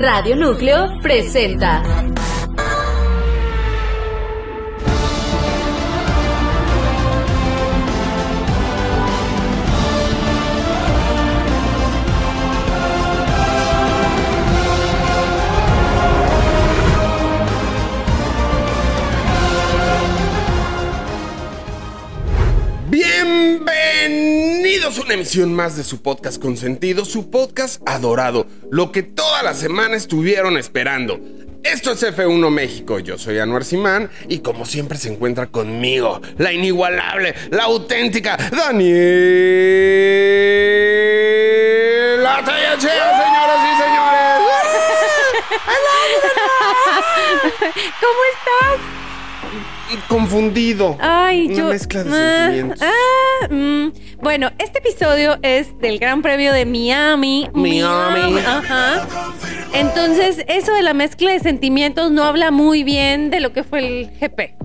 Radio Núcleo presenta. Una emisión más de su podcast consentido, su podcast adorado, lo que toda la semana estuvieron esperando. Esto es F1 México, yo soy Anuar Simán y como siempre se encuentra conmigo, la inigualable, la auténtica Daniela Tallachea, señoras y señores. ¿Cómo estás? Confundido. Ay, Una yo. mezcla de Ah, sentimientos. ah, mm. Bueno, este episodio es del Gran Premio de Miami. Miami. Ajá. Entonces, eso de la mezcla de sentimientos no habla muy bien de lo que fue el GP.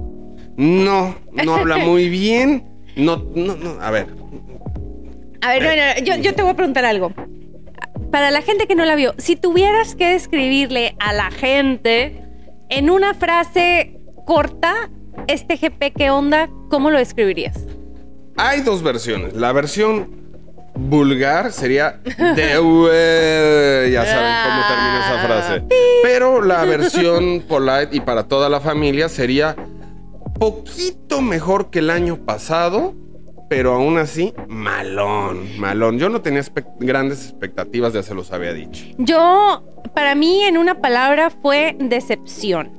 No, no habla muy bien. No, no, no. A ver, A ver, no, no, yo, yo te voy a preguntar algo. Para la gente que no la vio, si tuvieras que describirle a la gente en una frase corta este GP, ¿qué onda? ¿Cómo lo describirías? Hay dos versiones. La versión vulgar sería de ya saben cómo termina esa frase. Pero la versión polite y para toda la familia sería poquito mejor que el año pasado, pero aún así malón, malón. Yo no tenía grandes expectativas, ya se los había dicho. Yo, para mí, en una palabra fue decepción.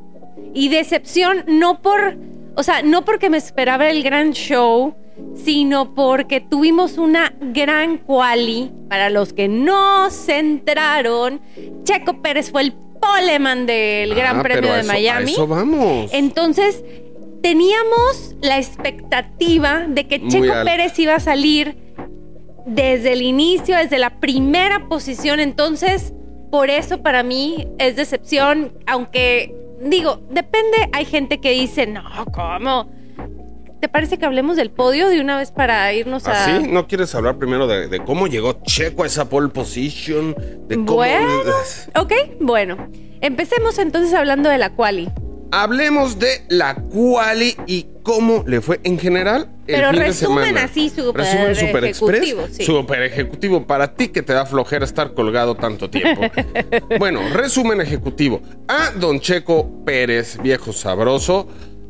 Y decepción no por, o sea, no porque me esperaba el gran show, sino porque tuvimos una gran quali. Para los que no se enteraron, Checo Pérez fue el poleman del Gran Ah, Premio pero a de eso- a Miami. eso vamos. Entonces, teníamos la expectativa de que Muy Checo. Pérez iba a salir desde el inicio, desde la primera posición. Entonces, por eso para mí es decepción, aunque digo, depende, hay gente que dice, no, ¿cómo? ¿Te parece que hablemos del podio de una vez para irnos a... ¿Así? ¿No quieres hablar primero de, de cómo llegó Checo a esa pole position? De cómo... Bueno, ok, bueno. Empecemos entonces hablando de la quali. Hablemos de la quali y cómo le fue en general el Pero fin de resumen semana. así, súper Resumen super ejecutivo, express, sí. super ejecutivo para ti que te da flojera estar colgado tanto tiempo. bueno, resumen ejecutivo. A Don Checo Pérez, viejo sabroso,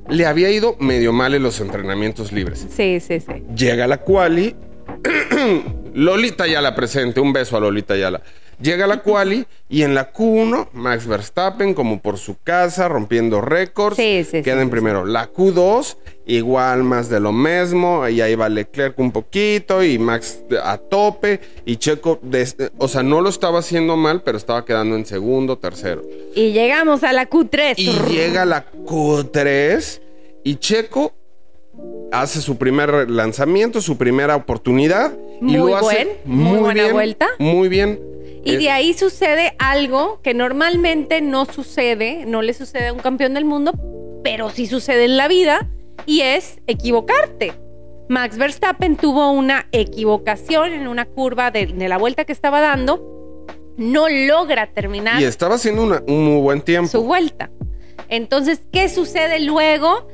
le había ido medio mal en los entrenamientos libres. Sí, sí, sí. Llega la quali. Lolita ya la presente. Un beso a Lolita Yala. Llega la quali y en la Q1, Max Verstappen, como por su casa, rompiendo récords. Sí, sí, Queda sí, en primero. La Q2, igual más de lo mismo. Y ahí va Leclerc un poquito y Max a tope. Y Checo, o sea, no lo estaba haciendo mal, pero estaba quedando en segundo, tercero. Y llegamos a la Q3. Y llega la Q3 y Checo hace su primer lanzamiento, su primera oportunidad. Muy y lo hace muy buena bien, vuelta. Muy bien. Y de ahí sucede algo que normalmente no sucede, no le sucede a un campeón del mundo, pero sí sucede en la vida, y es equivocarte. Max Verstappen tuvo una equivocación en una curva de, de la vuelta que estaba dando, no logra terminar y estaba haciendo una- un muy buen tiempo. su vuelta. Entonces, ¿qué sucede luego?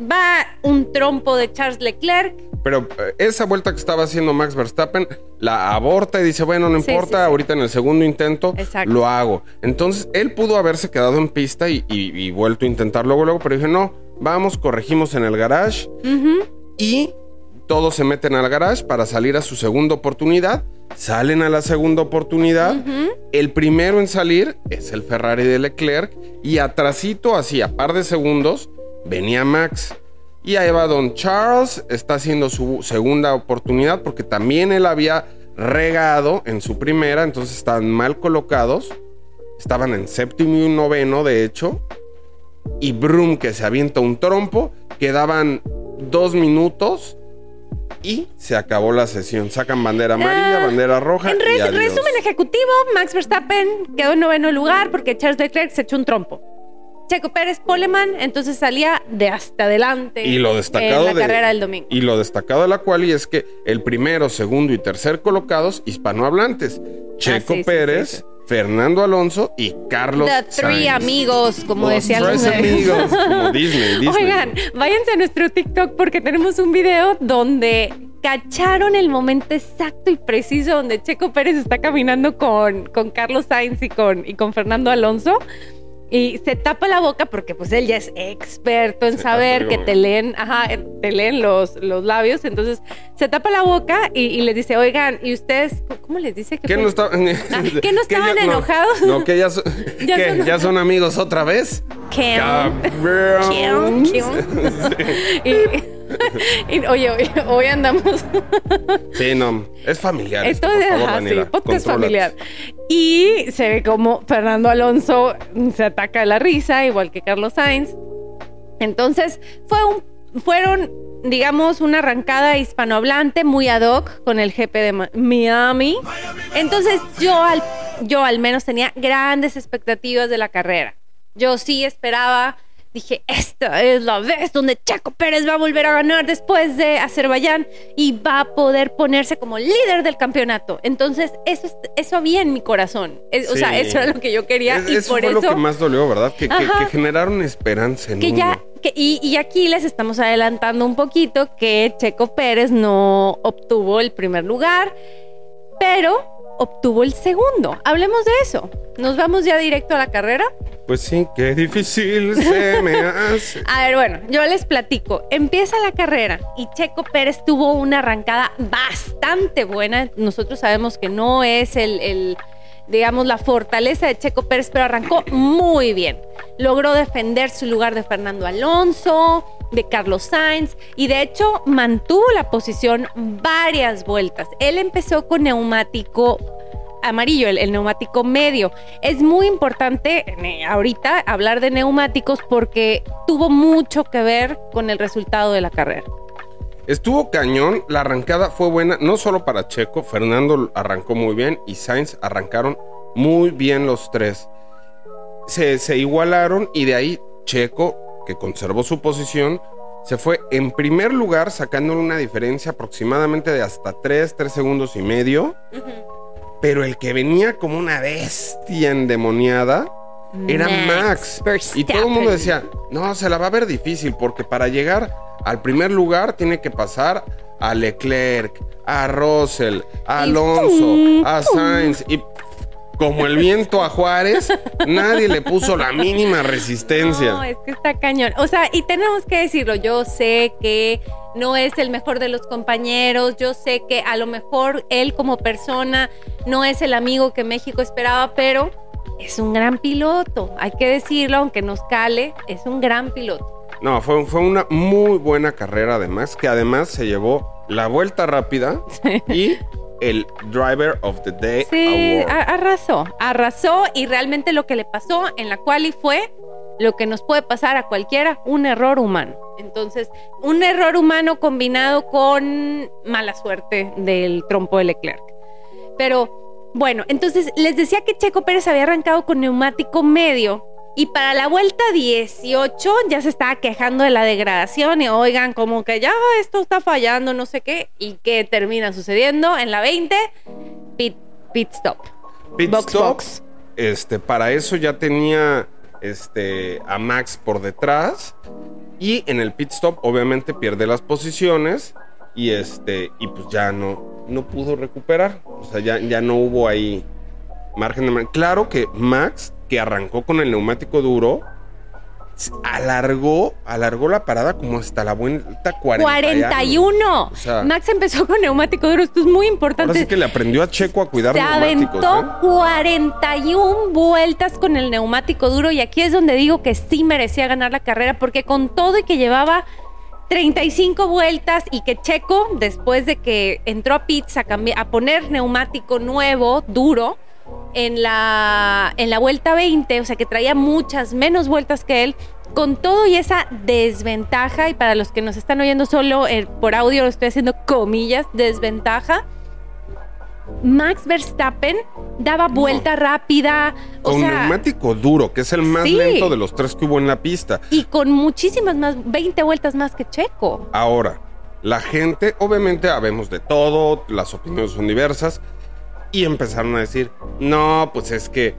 Va un trompo de Charles Leclerc, Pero eh, esa vuelta que estaba haciendo Max Verstappen la aborta y dice, bueno, no Sí, importa, sí, sí. ahorita en el segundo intento Exacto. lo hago. Entonces, él pudo haberse quedado en pista y, y- y vuelto a intentar luego, luego, pero dije, no, vamos, corregimos en el garage. Y todos se meten al garage para salir a su segunda oportunidad. Salen a la segunda oportunidad. El primero en salir es el Ferrari de Leclerc. Y atrasito, así a par de segundos, venía Max. Y ahí va Don Charles. Está haciendo su segunda oportunidad porque también él había regado en su primera. Entonces estaban mal colocados. Estaban en séptimo y noveno, de hecho y Broom que se avienta un trompo. Quedaban dos minutos y se acabó la sesión. Sacan bandera amarilla, Ah, bandera roja. En y res- adiós. resumen ejecutivo, Max Verstappen quedó en noveno lugar porque Charles Leclerc se echó un trompo. Checo Pérez Poleman, entonces salía de hasta adelante Y lo destacado en la de, carrera del domingo. Y lo destacado de la quali es que el primero, segundo y tercer colocados hispanohablantes. Checo Ah, sí, Pérez sí, sí. Fernando Alonso y Carlos The Three Sainz. amigos, como Los decían los tres amigos, como Disney, Disney. Oigan, váyanse a nuestro TikTok porque tenemos un video donde cacharon el momento exacto y preciso donde Checo Pérez está caminando con, con Carlos Sainz y con, y con Fernando Alonso. Y se tapa la boca porque pues él ya es experto en Se saber que te leen, ajá, te leen los, los labios. Entonces se tapa la boca y, y les dice, oigan, ¿y ustedes cómo les dice que ¿Qué no, está- ¿qué no estaban ya- enojados? No, que ya, son, Ya ¿qué? son- ¿Ya son amigos otra vez. Y, oye, hoy, hoy andamos Sí, no, es familiar. Esto es Daniela, podcast familiar. Y se ve como Fernando Alonso se ataca de la risa, igual que Carlos Sainz. Entonces, fue un, fueron, digamos, una arrancada hispanohablante muy ad hoc con el GP de Miami. Entonces, yo al, yo al menos tenía grandes expectativas de la carrera. Yo sí esperaba Dije, esta es la vez donde Checo Pérez va a volver a ganar después de Azerbaiyán y va a poder ponerse como líder del campeonato. Entonces, eso, es- eso había en mi corazón. Es- O sea, eso era lo que yo quería Es- y eso por fue eso lo que más dolió, ¿verdad? Que, que- que generaron esperanza en que uno. ya que- y, y aquí les estamos adelantando un poquito que Checo Pérez no obtuvo el primer lugar, pero obtuvo el segundo. Hablemos de eso. Nos vamos ya directo a la carrera. Pues sí, qué difícil se me hace. A ver, bueno, yo les platico. Empieza la carrera y Checo Pérez tuvo una arrancada bastante buena. Nosotros sabemos que no es el, el, digamos, la fortaleza de Checo Pérez, pero arrancó muy bien. Logró defender su lugar de Fernando Alonso, de Carlos Sainz y de hecho mantuvo la posición varias vueltas. Él empezó con neumático amarillo, el, el neumático medio. Es muy importante eh, ahorita hablar de neumáticos porque tuvo mucho que ver con el resultado de la carrera. Estuvo cañón, la arrancada fue buena, no solo para Checo, Fernando arrancó muy bien y Sainz arrancaron muy bien los tres. Se, se igualaron y de ahí Checo, que conservó su posición, se fue en primer lugar sacándole una diferencia aproximadamente de hasta 3, 3 segundos y medio. Pero el que venía como una bestia endemoniada era Max. Y todo el mundo decía, no, se la va a ver difícil porque para llegar al primer lugar tiene que pasar a Leclerc, a Russell, a Alonso, a. Sainz y como el viento a Juárez, nadie le puso la mínima resistencia. No, es que está cañón. O sea, y tenemos que decirlo, yo sé que no es el mejor de los compañeros, yo sé que a lo mejor él como persona no es el amigo que México esperaba, pero es un gran piloto, hay que decirlo, aunque nos cale, es un gran piloto. No, fue, fue una muy buena carrera además, que además se llevó la vuelta rápida y el Driver of the Day Sí, Award. arrasó, arrasó y realmente lo que le pasó en la quali fue lo que nos puede pasar a cualquiera, un error humano. Entonces, un error humano combinado con mala suerte del trompo de Leclerc. Pero bueno, entonces les decía que Checo Pérez había arrancado con neumático medio y para la vuelta 18 ya se estaba quejando de la degradación y oigan, como que ya esto está fallando, no sé qué. ¿Y qué termina sucediendo? En la 20, pit, pit stop. Pit Box, stop, box. Este, para eso ya tenía este, a Max por detrás. Y en el pit stop, obviamente, pierde las posiciones. Y este, y pues ya no, no pudo recuperar. O sea, ya, ya no hubo ahí margen de Claro que Max, que arrancó con el neumático duro, alargó, alargó la parada como hasta la vuelta 40 y algo. 41. O sea- Max empezó con neumático duro. Esto es muy importante. Ahora sí que le aprendió a Checo a cuidar Se neumáticos. aventó ¿eh? 41 vueltas con el neumático duro y aquí es donde digo que sí merecía ganar la carrera porque con todo y que llevaba 35 vueltas y que Checo, después de que entró a pits a, a poner neumático nuevo, duro, en la, en la vuelta 20, o sea que traía muchas menos vueltas que él, con todo y esa desventaja, y para los que nos están oyendo solo eh, por audio, lo estoy haciendo comillas, desventaja. Max Verstappen daba vuelta rápida, o Con sea, neumático duro, que es el más Sí. lento de los tres que hubo en la pista. y con muchísimas más, 20 vueltas más que Checo. Ahora, la gente, obviamente habemos de todo, las opiniones son diversas, Y empezaron a decir, no, pues es que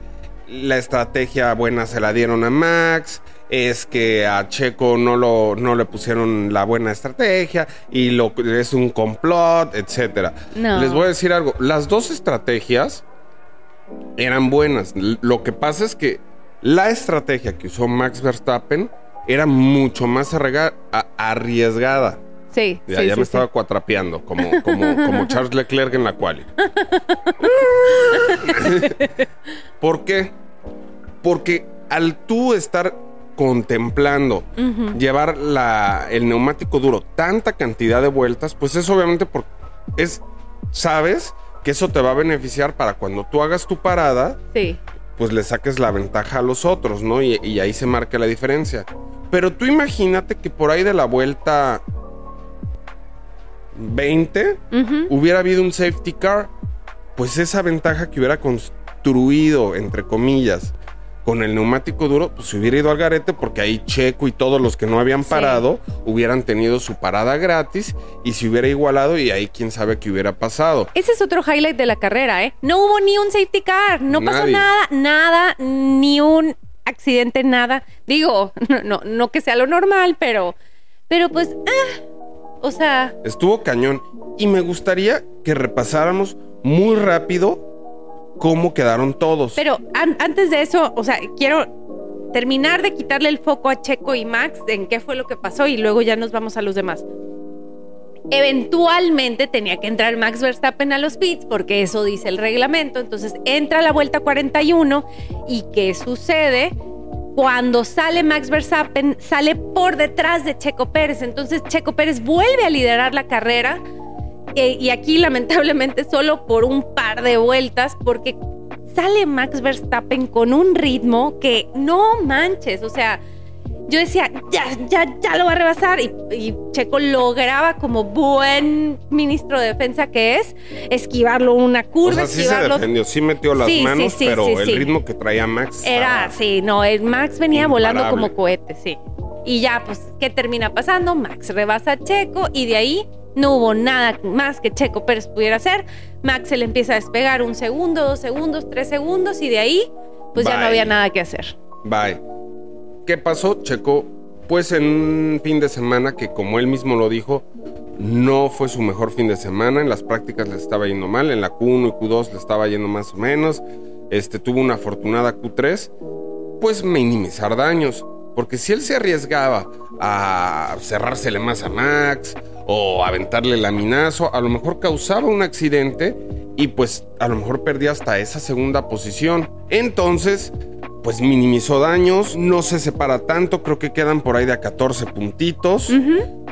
la estrategia buena se la dieron a Max, es que a Checo no, lo, no le pusieron la buena estrategia y lo, es un complot, etc. No. Les voy a decir algo, las dos estrategias eran buenas. Lo que pasa es que la estrategia que usó Max Verstappen era mucho más arriesgada. Sí, Ya, sí, ya sí, me sí. estaba cuatrapeando, como, como, como Charles Leclerc en la quali. ¿Por qué? Porque al tú estar contemplando llevar la, el neumático duro tanta cantidad de vueltas, pues es obviamente porque es, sabes que eso te va a beneficiar para cuando tú hagas tu parada, Sí. pues le saques la ventaja a los otros, ¿no? Y, y ahí se marca la diferencia. Pero tú imagínate que por ahí de la vuelta 20 Ujú. hubiera habido un safety car, pues esa ventaja que hubiera construido, entre comillas, con el neumático duro, pues se hubiera ido al garete porque ahí Checo y todos los que no habían Sí. parado hubieran tenido su parada gratis y se hubiera igualado y ahí quién sabe qué hubiera pasado. Ese es otro highlight de la carrera, ¿eh? No hubo ni un safety car, no pasó nada, nada, ni un accidente, nada. Digo, no, no, no que sea lo normal, pero, pero pues, ah, o sea, Estuvo cañón y me gustaría que repasáramos muy rápido cómo quedaron todos. pero an- antes de eso, o sea, quiero terminar de quitarle el foco a Checo y Max en qué fue lo que pasó y luego ya nos vamos a los demás. Eventualmente tenía que entrar Max Verstappen a los pits porque eso dice el reglamento. Entonces entra a la vuelta 41 y ¿qué sucede? Cuando sale Max Verstappen, sale por detrás de Checo Pérez. Entonces Checo Pérez vuelve a liderar la carrera eh, y aquí lamentablemente solo por un par de vueltas porque sale Max Verstappen con un ritmo que no manches, o sea, yo decía, ya, ya, ya lo va a rebasar y, y Checo lograba como buen ministro de defensa que es, esquivarlo una o curva, sea, sí se esquivarlo... defendió, sí metió las Sí, manos, sí, pero sí, el sí. ritmo que traía Max Era, sí, no, el Max venía volando Imparable. como cohete, sí. Y ya, pues, ¿qué termina pasando? Max rebasa a Checo y de ahí no hubo nada más que Checo Pérez pudiera hacer. Max se le empieza a despegar un segundo, dos segundos, tres segundos y de ahí, pues ya no Bye. había nada que hacer. Bye. ¿Qué pasó? Checo, pues en un fin de semana que como él mismo lo dijo, no fue su mejor fin de semana. En las prácticas le estaba yendo mal, en la Q1 y Q2 le estaba yendo más o menos. Este tuvo una afortunada Q3, pues minimizar daños. Porque si él se arriesgaba a cerrársele más a Max o aventarle laminazo, a lo mejor causaba un accidente y pues a lo mejor perdía hasta esa segunda posición. Entonces, pues minimizó daños, no se separa tanto, creo que quedan por ahí de a 14 puntitos.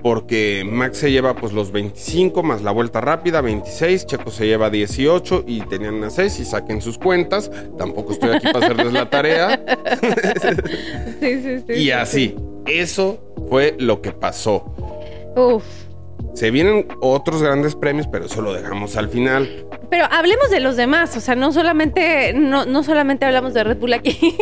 Porque Max se lleva pues los 25 más la vuelta rápida, 26, Checo se lleva 18 y tenían a 6 y saquen sus cuentas. Tampoco estoy aquí para hacerles la tarea. Sí, sí, sí. Y así, eso fue lo que pasó. Uf. Se vienen otros grandes premios, pero eso lo dejamos al final. Pero hablemos de los demás, o sea, no solamente, no, no solamente hablamos de Red Bull aquí.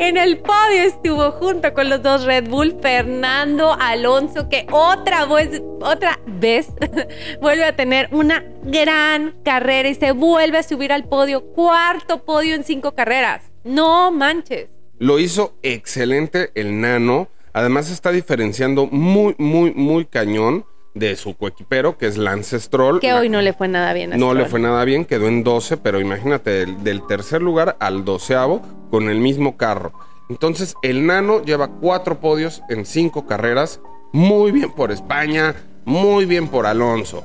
en el podio estuvo junto con los dos Red Bull Fernando Alonso, que otra vez, otra vez vuelve a tener una gran carrera y se vuelve a subir al podio, cuarto podio en cinco carreras. No manches. Lo hizo excelente el nano. Además está diferenciando muy, muy, muy cañón de su coequipero, que es Lance Stroll. Que hoy no le fue nada bien. a No le fue nada bien, quedó en 12, pero imagínate, del, del tercer lugar al doceavo con el mismo carro. Entonces, el nano lleva cuatro podios en cinco carreras. Muy bien por España, muy bien por Alonso.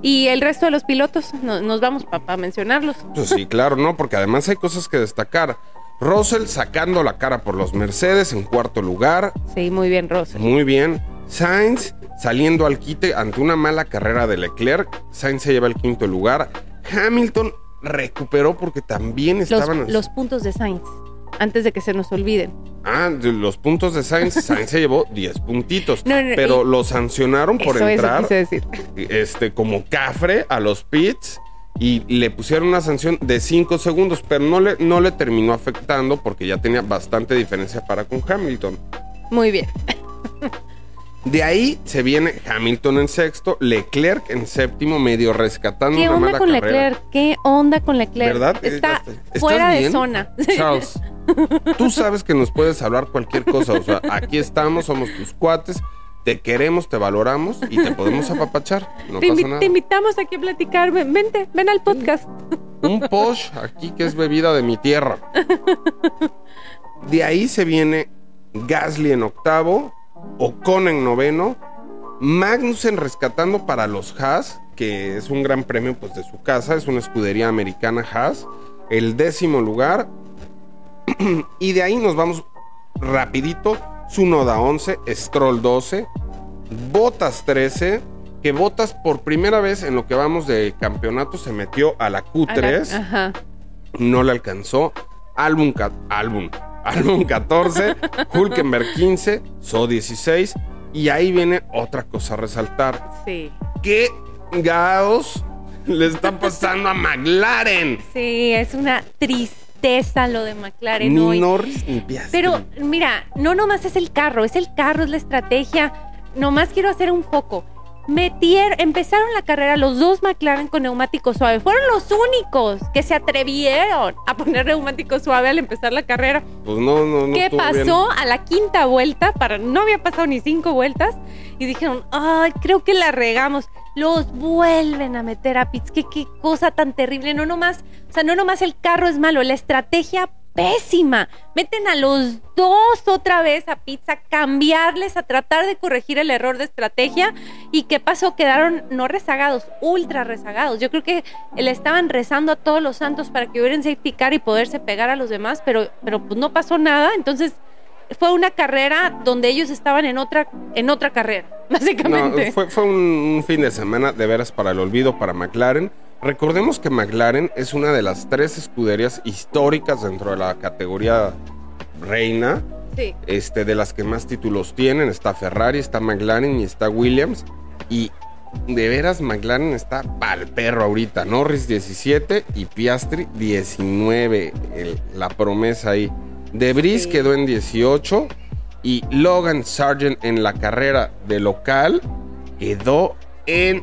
Y el resto de los pilotos, no- nos vamos para mencionarlos. Pues sí, claro, ¿no? Porque además hay cosas que destacar. Russell sacando la cara por los Mercedes en cuarto lugar. Sí, muy bien, Rosa. Muy bien. Sainz saliendo al quite ante una mala carrera de Leclerc. Sainz se lleva el quinto lugar. Hamilton recuperó porque también estaban... los puntos de Sainz, antes de que se nos olviden. Ah, los puntos de Sainz. Sainz se llevó 10 puntitos. No, no, pero lo sancionaron por eso, entrar eso quise decir. este, como cafre a los pits y le pusieron una sanción de 5 segundos, pero no le, no le terminó afectando porque ya tenía bastante diferencia para con Hamilton. Muy bien. De ahí se viene Hamilton en sexto, Leclerc en séptimo, medio rescatando ¿Qué una onda mala con carrera. Leclerc? ¿Qué onda con Leclerc? ¿Verdad? Está ¿Estás- estás fuera de zona. Charles, tú sabes que nos puedes hablar cualquier cosa. O sea, aquí estamos, somos tus cuates, te queremos, te valoramos y te podemos apapachar. No te, pasa nada. te invitamos aquí a platicar. Ven- Vente, ven al podcast. Un posh aquí que es bebida de mi tierra. De ahí se viene Gasly en octavo, Ocon en noveno, Magnussen rescatando para los Haas, que es un gran premio pues, de su casa, es una escudería americana Haas, el décimo lugar. y de ahí nos vamos rapidito, Sunoda 11, Stroll 12, Botas 13, que Botas por primera vez en lo que vamos de campeonato se metió a la A la- Q3 Ajá. no le alcanzó. Álbum, álbum, álbum 14, Hulkenberg 15, So 16. Y ahí viene otra cosa a resaltar. Sí. ¿Qué gaos le está pasando a McLaren? Sí, es una tristeza lo de McLaren Ni hoy. Norris ni. Pero mira, no nomás es el carro, es el carro, es la estrategia. Nomás quiero hacer un foco. Metier, empezaron la carrera los dos McLaren con neumático suave. Fueron los únicos que se atrevieron a poner neumático suave al empezar la carrera. Pues no, no, no. ¿Qué pasó bien. a la quinta vuelta? Para, no había pasado ni cinco vueltas. Y dijeron, ay, creo que la regamos. Los vuelven a meter a pits. ¿Qué, qué cosa tan terrible. No nomás, o sea, no nomás el carro es malo, la estrategia pésima. Meten a los dos otra vez a pits a cambiarles, a tratar de corregir el error de estrategia. ¿Y qué pasó? Quedaron no rezagados, ultra rezagados. Yo creo que le estaban rezando a todos los santos para que hubieran safety car y poderse pegar a los demás, pero, pero pues no pasó nada. Entonces fue una carrera donde ellos estaban en otra, en otra carrera, básicamente. No, fue, un fin de semana de veras para el olvido para McLaren. Recordemos que McLaren es una de las tres escuderías históricas dentro de la categoría reina. Sí. este, de las que más títulos tienen. Está Ferrari, está McLaren y está Williams. Y de veras, McLaren está pa'l perro ahorita. Norris 17 y Piastri 19. el- la promesa ahí. De Vries Sí. quedó en 18 y Logan Sargent en la carrera de local quedó en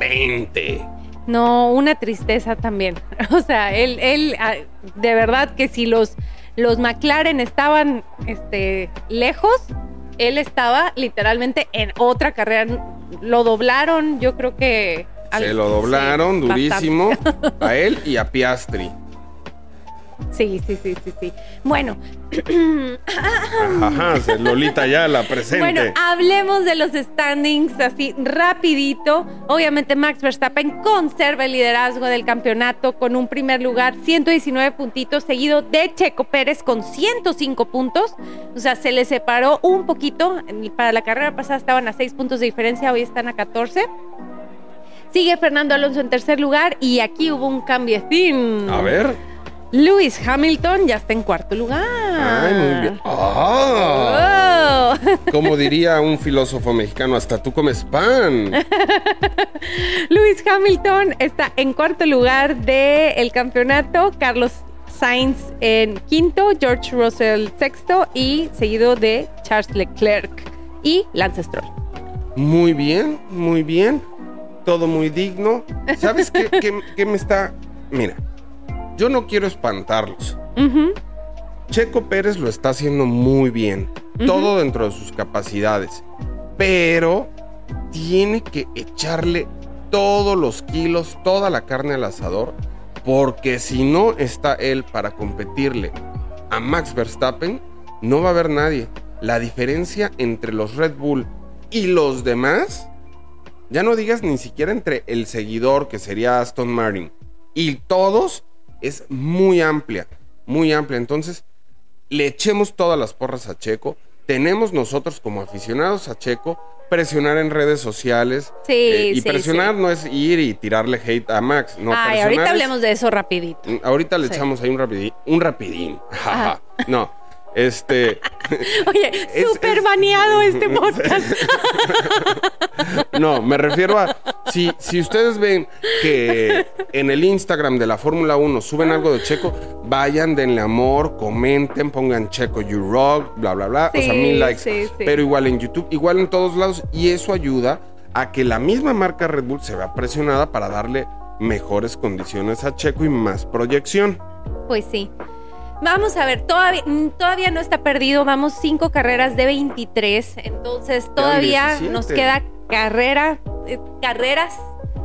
20. No, una tristeza también. O sea, él, él, ah, de verdad que si los, los McLaren estaban este, lejos, él estaba literalmente en otra carrera. Lo doblaron, yo creo que... Se al- lo doblaron sí, durísimo a él y a Piastri. Sí, sí, sí, sí, sí. Bueno, Ajá, Lolita ya la presente. Bueno, hablemos de los standings así rapidito. Obviamente Max Verstappen conserva el liderazgo del campeonato con un primer lugar, 119 puntitos, seguido de Checo Pérez con 105 puntos. O sea, se le separó un poquito. Para la carrera pasada estaban a 6 puntos de diferencia, hoy están a 14. Sigue Fernando Alonso en tercer lugar y aquí hubo un cambiecín. A ver. Lewis Hamilton ya está en cuarto lugar. Ay, muy bien. Oh. como diría un filósofo mexicano, hasta tú comes pan. Lewis Hamilton está en cuarto lugar del campeonato. Carlos Sainz en quinto, George Russell sexto y seguido de Charles Leclerc y Lance Stroll. Muy bien, muy bien. Todo muy digno. ¿Sabes qué, qué- qué me está...? Mira, yo no quiero espantarlos. Checo Pérez lo está haciendo muy bien. Todo dentro de sus capacidades. Pero tiene que echarle todos los kilos, toda la carne al asador. Porque si no está él para competirle a Max Verstappen, no va a haber nadie. La diferencia entre los Red Bull y los demás, ya no digas ni siquiera entre el seguidor que sería Aston Martin y todos, es muy amplia, muy amplia. Entonces, le echemos todas las porras a Checo. Tenemos nosotros como aficionados a Checo presionar en redes sociales. Sí, Eh, y sí, presionar sí. no es ir y tirarle hate a Max. No, Ay, ahorita es- hablemos de eso rapidito. Mm, Ahorita le echamos ahí un rapidín. Un rapidín. No. Este. Oye, súper es- baneado este podcast. No, me refiero a. Si, si ustedes ven que en el Instagram de la Fórmula 1 suben algo de Checo, vayan, denle amor, comenten, pongan Checo You Rock, bla, bla, bla. o sea, mil likes. sí, sí. Pero igual en YouTube, igual en todos lados. Y eso ayuda a que la misma marca Red Bull se vea presionada para darle mejores condiciones a Checo y más proyección. Pues sí. Vamos a ver, todavía, mm, todavía no está perdido, vamos cinco carreras de 23, entonces todavía 17. nos queda carrera, eh, carreras,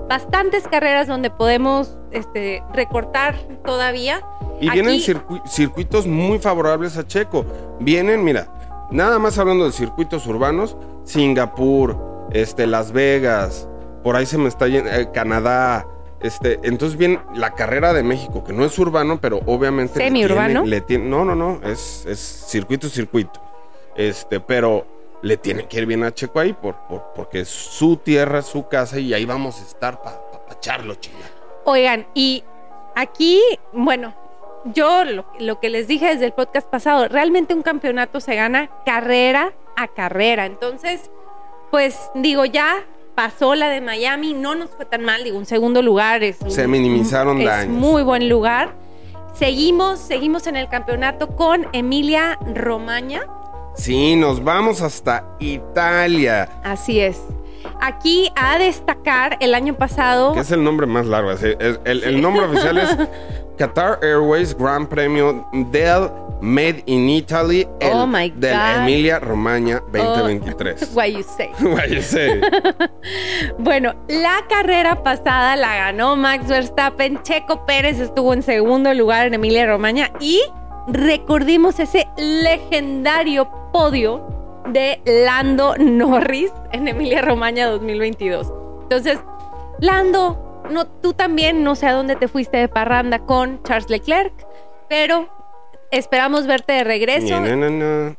bastantes carreras donde podemos este, recortar todavía. Y vienen circu- circuitos muy favorables a Checo. Vienen, mira, nada más hablando de circuitos urbanos, Singapur, este, Las Vegas, por ahí se me está yendo, eh, Canadá. Este, entonces viene la carrera de México, que no es urbano, pero obviamente. le ¿Semiurbano? tiene- le tiene- no, no, no, es, es circuito, circuito. Este, pero le tiene que ir bien a Checo ahí por, por- porque es su tierra, su casa, y ahí vamos a estar para pa, echarlo, chinga. Oigan, y aquí, bueno, yo lo, lo que les dije desde el podcast pasado, realmente un campeonato se gana carrera a carrera. Entonces, pues digo, ya pasó la de Miami, no nos fue tan mal, digo, un segundo lugar es... Se minimizaron es daños. muy buen lugar. Seguimos, seguimos en el campeonato con Emilia Romaña. Sí, nos vamos hasta Italia. Así es. Aquí a destacar el año pasado. Que es el nombre más largo. el, el nombre oficial es Qatar Airways Gran Premio del Made in Italy el- Oh my del God. Oh. Emilia Romagna 2023. What you say. Guay, sí. Bueno, la carrera pasada la ganó Max Verstappen, Checo Pérez estuvo en segundo lugar en Emilia Romagna y recordimos ese legendario podio de Lando Norris en Emilia Romagna 2022. Entonces, Lando, no, tú también, no sé a dónde te fuiste de parranda con Charles Leclerc, pero esperamos verte de regreso. Na, na, na.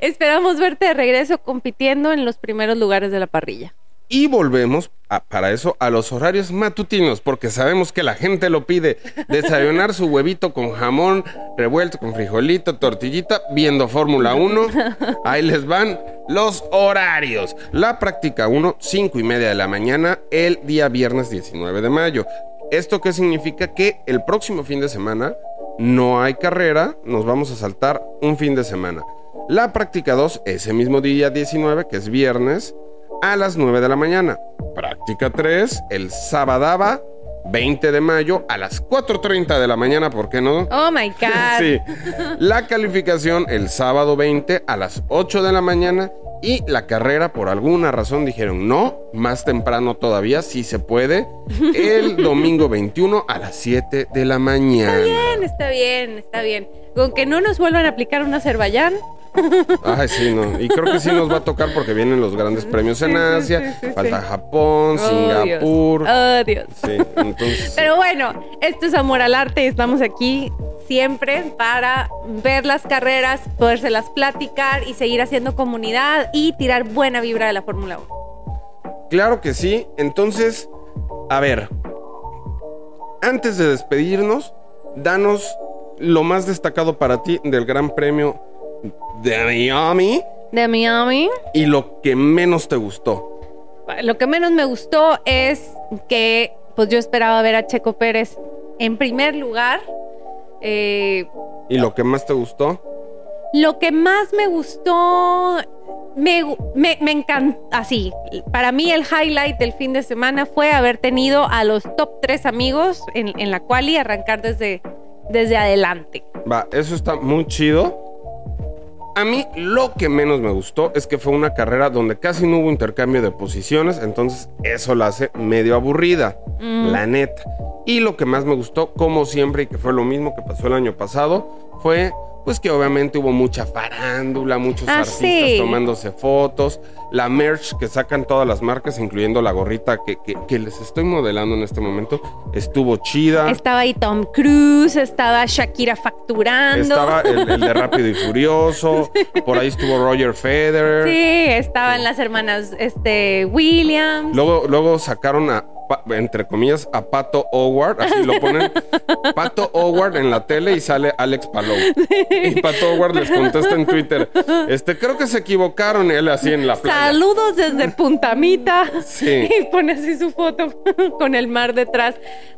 esperamos verte de regreso compitiendo en los primeros lugares de la parrilla. Y volvemos para eso a los horarios matutinos, porque sabemos que la gente lo pide. Desayunar su huevito con jamón revuelto con frijolito, tortillita, viendo Fórmula 1. Ahí les van los horarios. La práctica 1, 5 y media de la mañana, el día viernes 19 de mayo. ¿Esto qué significa? Que el próximo fin de semana no hay carrera, nos vamos a saltar un fin de semana. La práctica 2, ese mismo día 19, que es viernes, a las 9 de la mañana. Práctica 3, el sábado 20 de mayo a las 4.30 de la mañana, ¿por qué no? Oh my God. Sí. La calificación el sábado 20 a las 8 de la mañana y la carrera por alguna razón dijeron no, más temprano todavía, si se puede, el domingo 21 a las 7 de la mañana. bien, está bien, está bien. Con que no nos vuelvan a aplicar un Azerbaiyán. Ay, sí, no. Y creo que sí nos va a tocar porque vienen los grandes premios en Sí, Asia, sí, sí, falta. Japón, Oh, Singapur. Dios. Oh, Dios. Sí, entonces. Pero bueno, esto es Amor al Arte y estamos aquí siempre para ver las carreras, podérselas platicar y seguir haciendo comunidad y tirar buena vibra de la Fórmula 1. Claro que sí. Entonces, a ver. Antes de despedirnos, danos lo más destacado para ti del Gran Premio de Miami De Miami. y lo que menos te gustó. Lo que menos me gustó es que pues yo esperaba ver a Checo Pérez en primer lugar. Eh, ¿Y lo que más te gustó? Lo que más me gustó, me, me, me encantó, así, para mí el highlight del fin de semana fue haber tenido a los top tres amigos en, en la cual y arrancar desde, desde adelante. Va, eso está muy chido. A mí lo que menos me gustó es que fue una carrera donde casi no hubo intercambio de posiciones, entonces eso la hace medio aburrida, la neta. Y lo que más me gustó, como siempre, y que fue lo mismo que pasó el año pasado, fue pues que obviamente hubo mucha farándula, muchos Ah, artistas sí. tomándose fotos, la merch que sacan todas las marcas, incluyendo la gorrita que, que- que les estoy modelando en este momento, estuvo chida. Estaba ahí Tom Cruise, estaba Shakira facturando. Estaba el, el de Rápido y Furioso. Por ahí estuvo Roger Federer. Sí, estaban las hermanas este, Williams. Luego, luego sacaron a entre comillas, a Pato Howard, así lo ponen, Pato Howard en la tele y sale Alex Palou. Y Pato Howard les contesta en Twitter, este, creo que se equivocaron él así en la playa. Saludos desde Puntamita. Sí. Y pone así su foto con el mar detrás.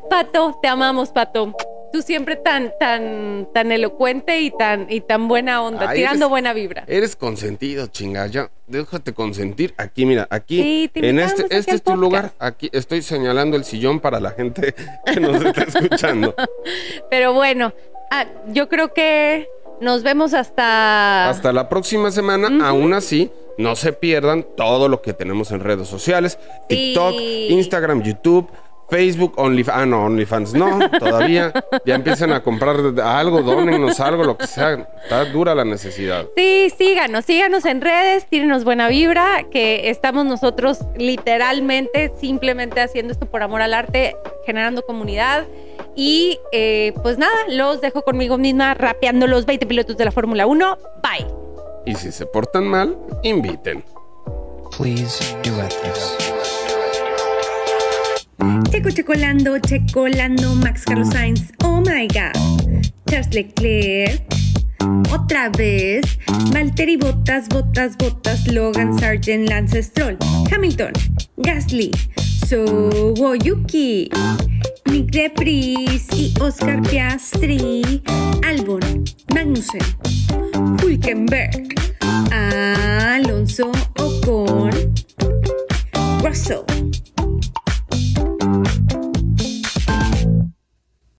Pato, te amamos, Pato. Tú siempre tan, tan, tan elocuente y tan, y tan buena onda, tirando eres- buena vibra. Eres consentido, chinga, ya. Déjate consentir. Aquí, mira, aquí. Sí, en este, este es tu podcast. lugar. Aquí estoy señalando el sillón para la gente que nos está escuchando. Pero bueno, ah, yo creo que nos vemos hasta... Hasta la próxima semana. Aún así, no se pierdan todo lo que tenemos en redes sociales: Sí. TikTok, Instagram, YouTube. Facebook, OnlyFans, ah, no, OnlyFans, no, todavía. Ya empiezan a comprar algo, dónennos algo, lo que sea. Está dura la necesidad. Sí, síganos, síganos en redes, tírenos buena vibra, que estamos nosotros literalmente, simplemente haciendo esto por amor al arte, generando comunidad. Y eh, pues nada, los dejo conmigo misma rapeando los 20 pilotos de la Fórmula 1. Bye. Y si se portan mal, inviten. Please duet this. Checo Checolando, Checolando, Max Carlos Sainz, oh my god. Charles Leclerc, otra vez. Valtteri Bottas, Bottas, Bottas, Logan Sargent, Lance Stroll, Hamilton, Gasly, Yuki, Nick Debris y Oscar Piastri, Albon, Magnussen, Hulkenberg, Alonso Ocon, Russell,